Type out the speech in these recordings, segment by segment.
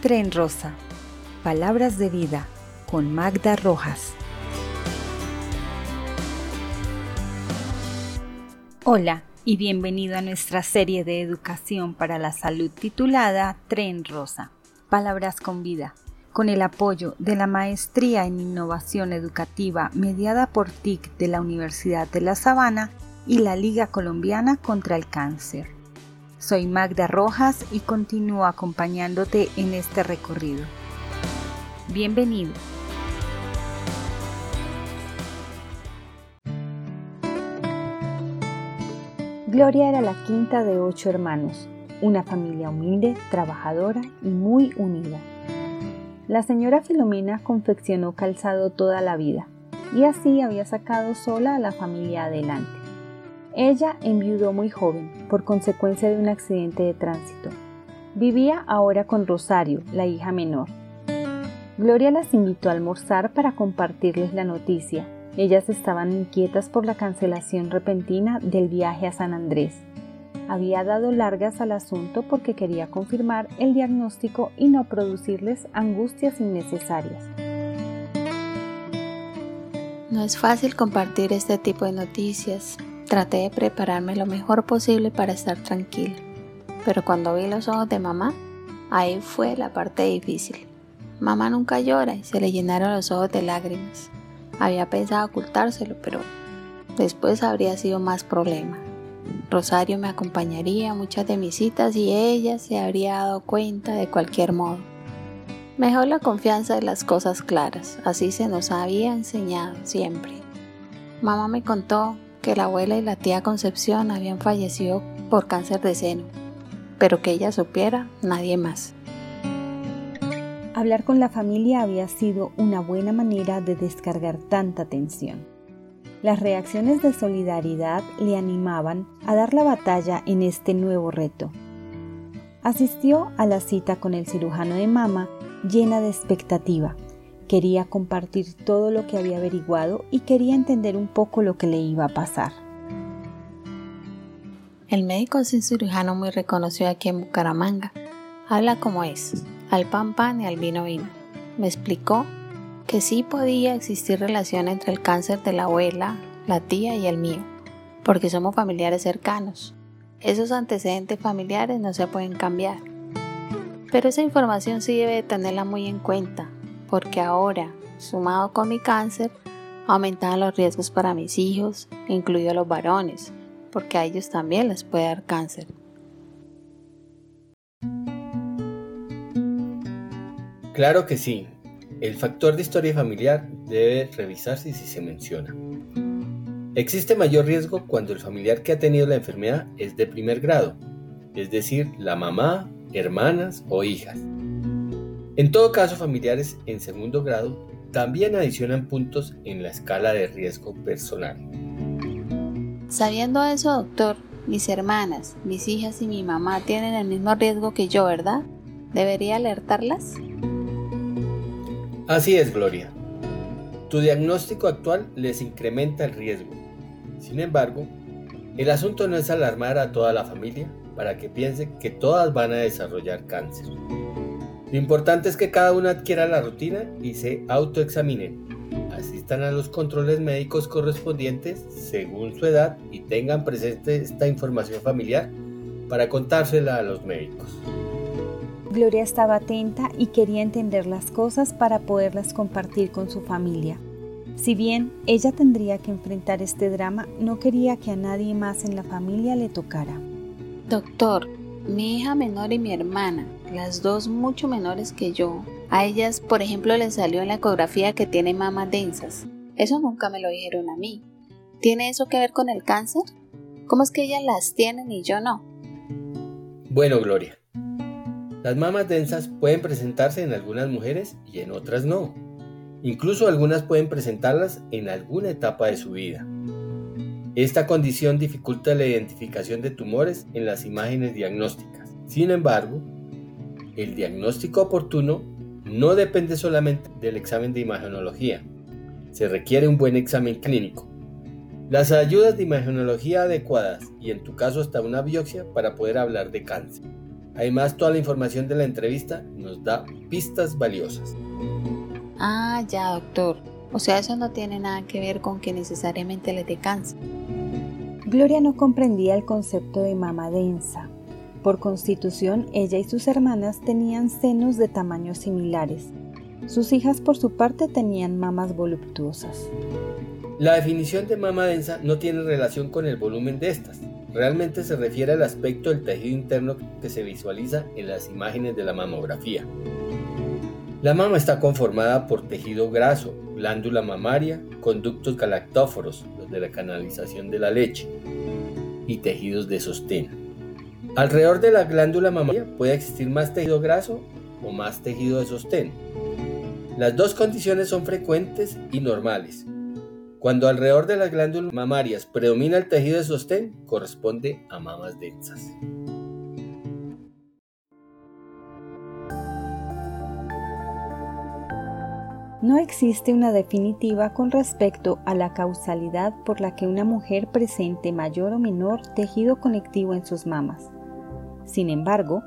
Tren Rosa. Palabras de vida con Magda Rojas. Hola y bienvenido a nuestra serie de educación para la salud titulada Tren Rosa. Palabras con vida. Con el apoyo de la Maestría en Innovación Educativa mediada por TIC de la Universidad de La Sabana y la Liga Colombiana contra el Cáncer. Soy Magda Rojas y continúo acompañándote en este recorrido. Bienvenido. Gloria era la quinta de ocho hermanos, una familia humilde, trabajadora y muy unida. La señora Filomena confeccionó calzado toda la vida y así había sacado sola a la familia adelante. Ella enviudó muy joven por consecuencia de un accidente de tránsito. Vivía ahora con Rosario, la hija menor. Gloria las invitó a almorzar para compartirles la noticia. Ellas estaban inquietas por la cancelación repentina del viaje a San Andrés. Había dado largas al asunto porque quería confirmar el diagnóstico y no producirles angustias innecesarias. No es fácil compartir este tipo de noticias, Traté de prepararme lo mejor posible para estar tranquila, pero cuando vi los ojos de mamá, ahí fue la parte difícil. Mamá nunca llora y se le llenaron los ojos de lágrimas. Había pensado ocultárselo, pero después habría sido más problema. Rosario me acompañaría a muchas de mis citas y ella se habría dado cuenta de cualquier modo. Mejor la confianza de las cosas claras, así se nos había enseñado siempre. Mamá me contó que la abuela y la tía Concepción habían fallecido por cáncer de seno, pero que ella supiera nadie más. Hablar con la familia había sido una buena manera de descargar tanta tensión. Las reacciones de solidaridad le animaban a dar la batalla en este nuevo reto. Asistió a la cita con el cirujano de mama llena de expectativa Quería compartir todo lo que había averiguado y quería entender un poco lo que le iba a pasar. El médico es un cirujano muy reconocido aquí en Bucaramanga. Habla como es, al pan pan y al vino vino. Me explicó que sí podía existir relación entre el cáncer de la abuela, la tía y el mío, porque somos familiares cercanos. Esos antecedentes familiares no se pueden cambiar. Pero esa información sí debe tenerla muy en cuenta, porque ahora, sumado con mi cáncer, aumentaban los riesgos para mis hijos, incluidos los varones, porque a ellos también les puede dar cáncer. Claro que sí. El factor de historia familiar debe revisarse si se menciona. Existe mayor riesgo cuando el familiar que ha tenido la enfermedad es de primer grado, es decir, la mamá, hermanas o hijas. En todo caso, familiares en segundo grado también adicionan puntos en la escala de riesgo personal. Sabiendo eso, doctor, mis hermanas, mis hijas y mi mamá tienen el mismo riesgo que yo, ¿verdad? ¿Debería alertarlas? Así es, Gloria. Tu diagnóstico actual les incrementa el riesgo. Sin embargo, el asunto no es alarmar a toda la familia para que piense que todas van a desarrollar cáncer. Lo importante es que cada uno adquiera la rutina y se autoexaminen. Asistan a los controles médicos correspondientes según su edad y tengan presente esta información familiar para contársela a los médicos. Gloria estaba atenta y quería entender las cosas para poderlas compartir con su familia. Si bien ella tendría que enfrentar este drama, no quería que a nadie más en la familia le tocara. Doctor, mi hija menor y mi hermana las dos mucho menores que yo. A ellas, por ejemplo, les salió en la ecografía que tiene mamas densas. Eso nunca me lo dijeron a mí. ¿Tiene eso que ver con el cáncer? ¿Cómo es que ellas las tienen y yo no? Bueno, Gloria. Las mamas densas pueden presentarse en algunas mujeres y en otras no. Incluso algunas pueden presentarlas en alguna etapa de su vida. Esta condición dificulta la identificación de tumores en las imágenes diagnósticas. Sin embargo, el diagnóstico oportuno no depende solamente del examen de imagenología. Se requiere un buen examen clínico. Las ayudas de imagenología adecuadas y en tu caso hasta una biopsia para poder hablar de cáncer. Además, toda la información de la entrevista nos da pistas valiosas. Ah, ya, doctor. O sea, eso no tiene nada que ver con que necesariamente le dé cáncer. Gloria no comprendía el concepto de mama densa. Por constitución, ella y sus hermanas tenían senos de tamaños similares. Sus hijas, por su parte, tenían mamas voluptuosas. La definición de mama densa no tiene relación con el volumen de estas. Realmente se refiere al aspecto del tejido interno que se visualiza en las imágenes de la mamografía. La mama está conformada por tejido graso, glándula mamaria, conductos galactóforos, los de la canalización de la leche, y tejidos de sostén. Alrededor de la glándula mamaria puede existir más tejido graso o más tejido de sostén. Las dos condiciones son frecuentes y normales. Cuando alrededor de las glándulas mamarias predomina el tejido de sostén, corresponde a mamas densas. No existe una definitiva con respecto a la causalidad por la que una mujer presente mayor o menor tejido conectivo en sus mamas. Sin embargo,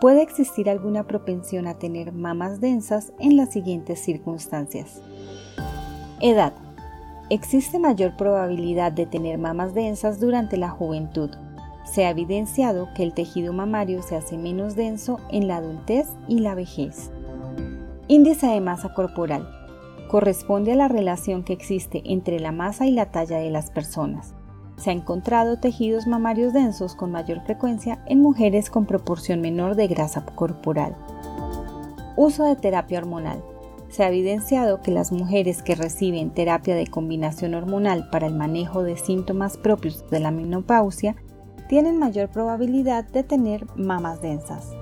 puede existir alguna propensión a tener mamas densas en las siguientes circunstancias. Edad. Existe mayor probabilidad de tener mamas densas durante la juventud. Se ha evidenciado que el tejido mamario se hace menos denso en la adultez y la vejez. Índice de masa corporal corresponde a la relación que existe entre la masa y la talla de las personas. Se ha encontrado tejidos mamarios densos con mayor frecuencia en mujeres con proporción menor de grasa corporal. Uso de terapia hormonal. Se ha evidenciado que las mujeres que reciben terapia de combinación hormonal para el manejo de síntomas propios de la menopausia tienen mayor probabilidad de tener mamas densas.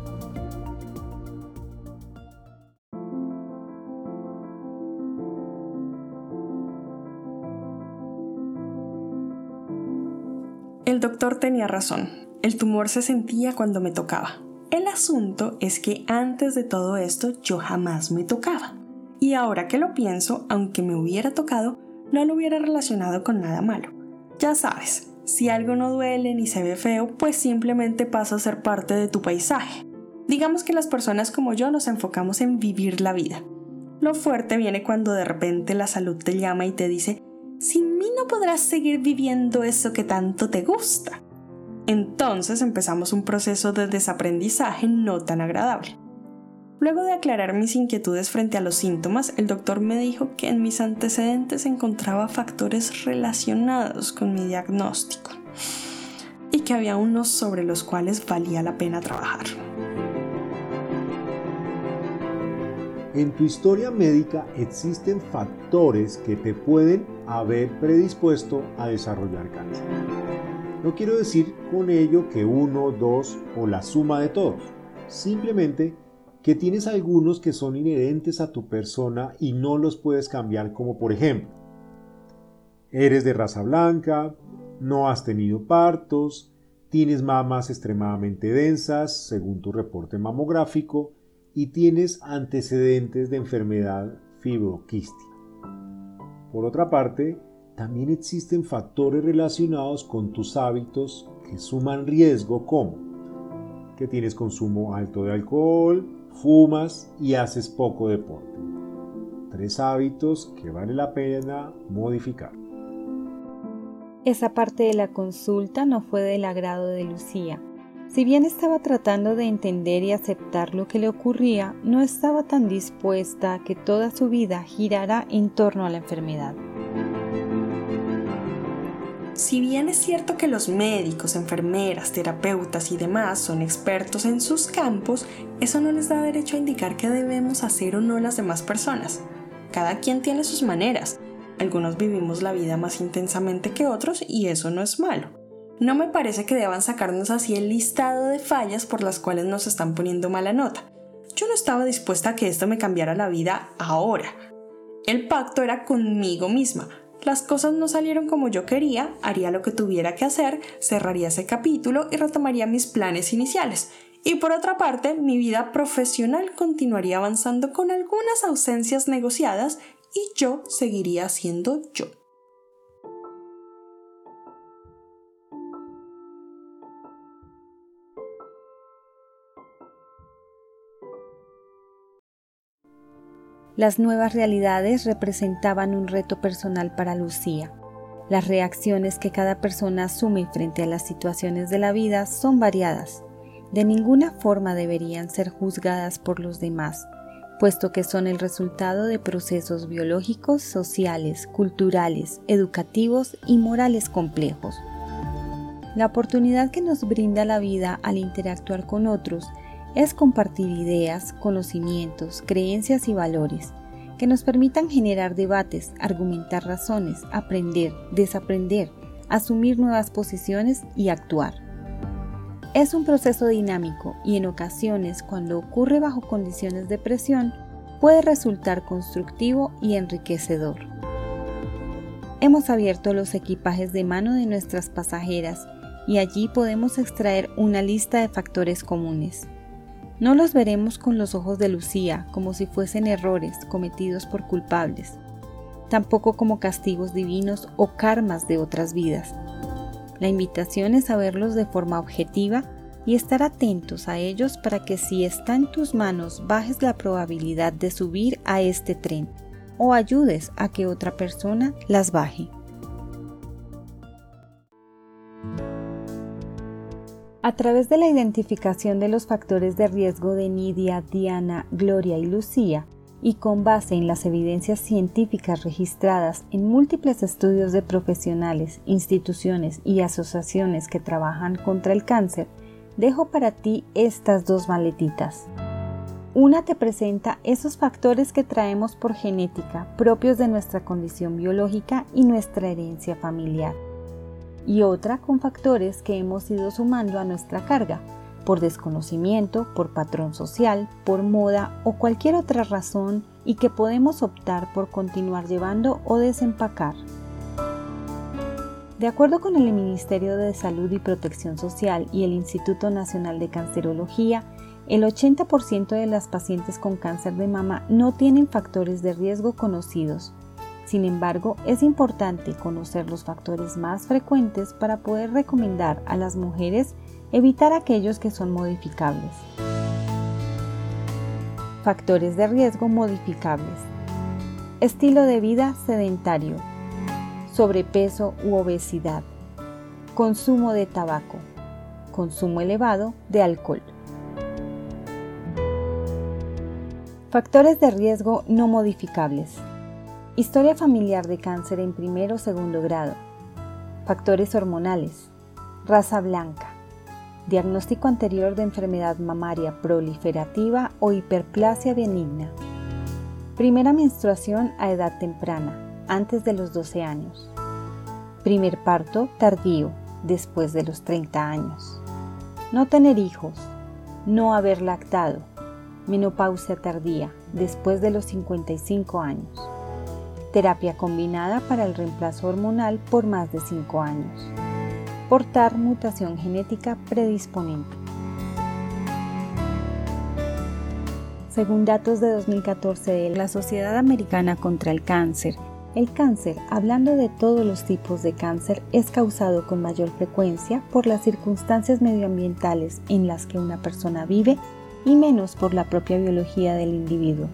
El doctor tenía razón. El tumor se sentía cuando me tocaba. El asunto es que antes de todo esto yo jamás me tocaba. Y ahora que lo pienso, aunque me hubiera tocado, no lo hubiera relacionado con nada malo. Ya sabes, si algo no duele ni se ve feo, pues simplemente pasa a ser parte de tu paisaje. Digamos que las personas como yo nos enfocamos en vivir la vida. Lo fuerte viene cuando de repente la salud te llama y te dice, mí no podrás seguir viviendo eso que tanto te gusta. Entonces empezamos un proceso de desaprendizaje no tan agradable. Luego de aclarar mis inquietudes frente a los síntomas, el doctor me dijo que en mis antecedentes encontraba factores relacionados con mi diagnóstico y que había unos sobre los cuales valía la pena trabajar. En tu historia médica existen factores que te pueden haber predispuesto a desarrollar cáncer. No quiero decir con ello que uno, dos o la suma de todos. Simplemente que tienes algunos que son inherentes a tu persona y no los puedes cambiar como por ejemplo, eres de raza blanca, no has tenido partos, tienes mamas extremadamente densas según tu reporte mamográfico, y tienes antecedentes de enfermedad fibroquística. Por otra parte, también existen factores relacionados con tus hábitos que suman riesgo como que tienes consumo alto de alcohol, fumas y haces poco deporte. Tres hábitos que vale la pena modificar. Esa parte de la consulta no fue del agrado de Lucía, si bien estaba tratando de entender y aceptar lo que le ocurría, no estaba tan dispuesta a que toda su vida girara en torno a la enfermedad. Si bien es cierto que los médicos, enfermeras, terapeutas y demás son expertos en sus campos, eso no les da derecho a indicar qué debemos hacer o no las demás personas. Cada quien tiene sus maneras. Algunos vivimos la vida más intensamente que otros y eso no es malo. No me parece que deban sacarnos así el listado de fallas por las cuales nos están poniendo mala nota. Yo no estaba dispuesta a que esto me cambiara la vida ahora. El pacto era conmigo misma. Las cosas no salieron como yo quería, haría lo que tuviera que hacer, cerraría ese capítulo y retomaría mis planes iniciales. Y por otra parte, mi vida profesional continuaría avanzando con algunas ausencias negociadas y yo seguiría siendo yo. Las nuevas realidades representaban un reto personal para Lucía. Las reacciones que cada persona asume frente a las situaciones de la vida son variadas. De ninguna forma deberían ser juzgadas por los demás, puesto que son el resultado de procesos biológicos, sociales, culturales, educativos y morales complejos. La oportunidad que nos brinda la vida al interactuar con otros es compartir ideas, conocimientos, creencias y valores que nos permitan generar debates, argumentar razones, aprender, desaprender, asumir nuevas posiciones y actuar. Es un proceso dinámico y en ocasiones cuando ocurre bajo condiciones de presión puede resultar constructivo y enriquecedor. Hemos abierto los equipajes de mano de nuestras pasajeras y allí podemos extraer una lista de factores comunes. No los veremos con los ojos de Lucía como si fuesen errores cometidos por culpables, tampoco como castigos divinos o karmas de otras vidas, la invitación es a verlos de forma objetiva y estar atentos a ellos para que si está en tus manos bajes la probabilidad de subir a este tren o ayudes a que otra persona las baje. A través de la identificación de los factores de riesgo de Nidia, Diana, Gloria y Lucía, y con base en las evidencias científicas registradas en múltiples estudios de profesionales, instituciones y asociaciones que trabajan contra el cáncer, dejo para ti estas dos maletitas. Una te presenta esos factores que traemos por genética propios de nuestra condición biológica y nuestra herencia familiar. Y otra con factores que hemos ido sumando a nuestra carga, por desconocimiento, por patrón social, por moda o cualquier otra razón y que podemos optar por continuar llevando o desempacar. De acuerdo con el Ministerio de Salud y Protección Social y el Instituto Nacional de Cancerología, el 80% de las pacientes con cáncer de mama no tienen factores de riesgo conocidos. Sin embargo, es importante conocer los factores más frecuentes para poder recomendar a las mujeres evitar aquellos que son modificables. Factores de riesgo modificables. Estilo de vida sedentario. Sobrepeso u obesidad. Consumo de tabaco. Consumo elevado de alcohol. Factores de riesgo no modificables. Historia familiar de cáncer en primero o segundo grado. Factores hormonales. Raza blanca diagnóstico anterior de enfermedad mamaria proliferativa o hiperplasia benigna. Primera menstruación a edad temprana, antes de los 12 años. Primer parto tardío, después de los 30 años. No tener hijos, no haber lactado. Menopausia tardía, después de los 55 años. Terapia combinada para el reemplazo hormonal por más de 5 años portar mutación genética predisponente. Según datos de 2014 de la Sociedad Americana contra el Cáncer, el cáncer, hablando de todos los tipos de cáncer, es causado con mayor frecuencia por las circunstancias medioambientales en las que una persona vive y menos por la propia biología del individuo.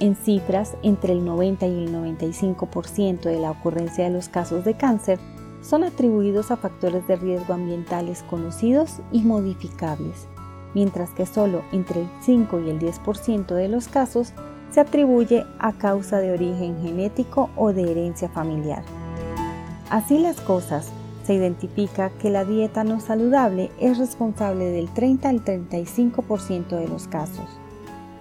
En cifras, entre el 90 y el 95% de la ocurrencia de los casos de cáncer son atribuidos a factores de riesgo ambientales conocidos y modificables, mientras que solo entre el 5 y el 10% de los casos se atribuye a causa de origen genético o de herencia familiar. Así las cosas, se identifica que la dieta no saludable es responsable del 30 al 35% de los casos,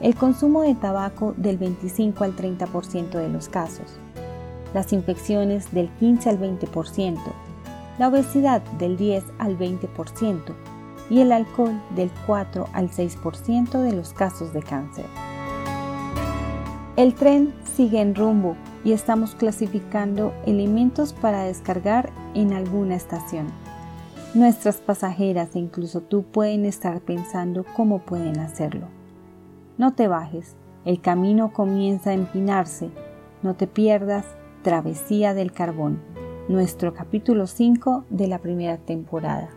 el consumo de tabaco del 25 al 30% de los casos, las infecciones del 15 al 20%, la obesidad del 10 al 20% y el alcohol del 4 al 6% de los casos de cáncer. El tren sigue en rumbo y estamos clasificando elementos para descargar en alguna estación. Nuestras pasajeras e incluso tú pueden estar pensando cómo pueden hacerlo. No te bajes, el camino comienza a empinarse, no te pierdas Travesía del Carbón, nuestro capítulo 5 de la primera temporada.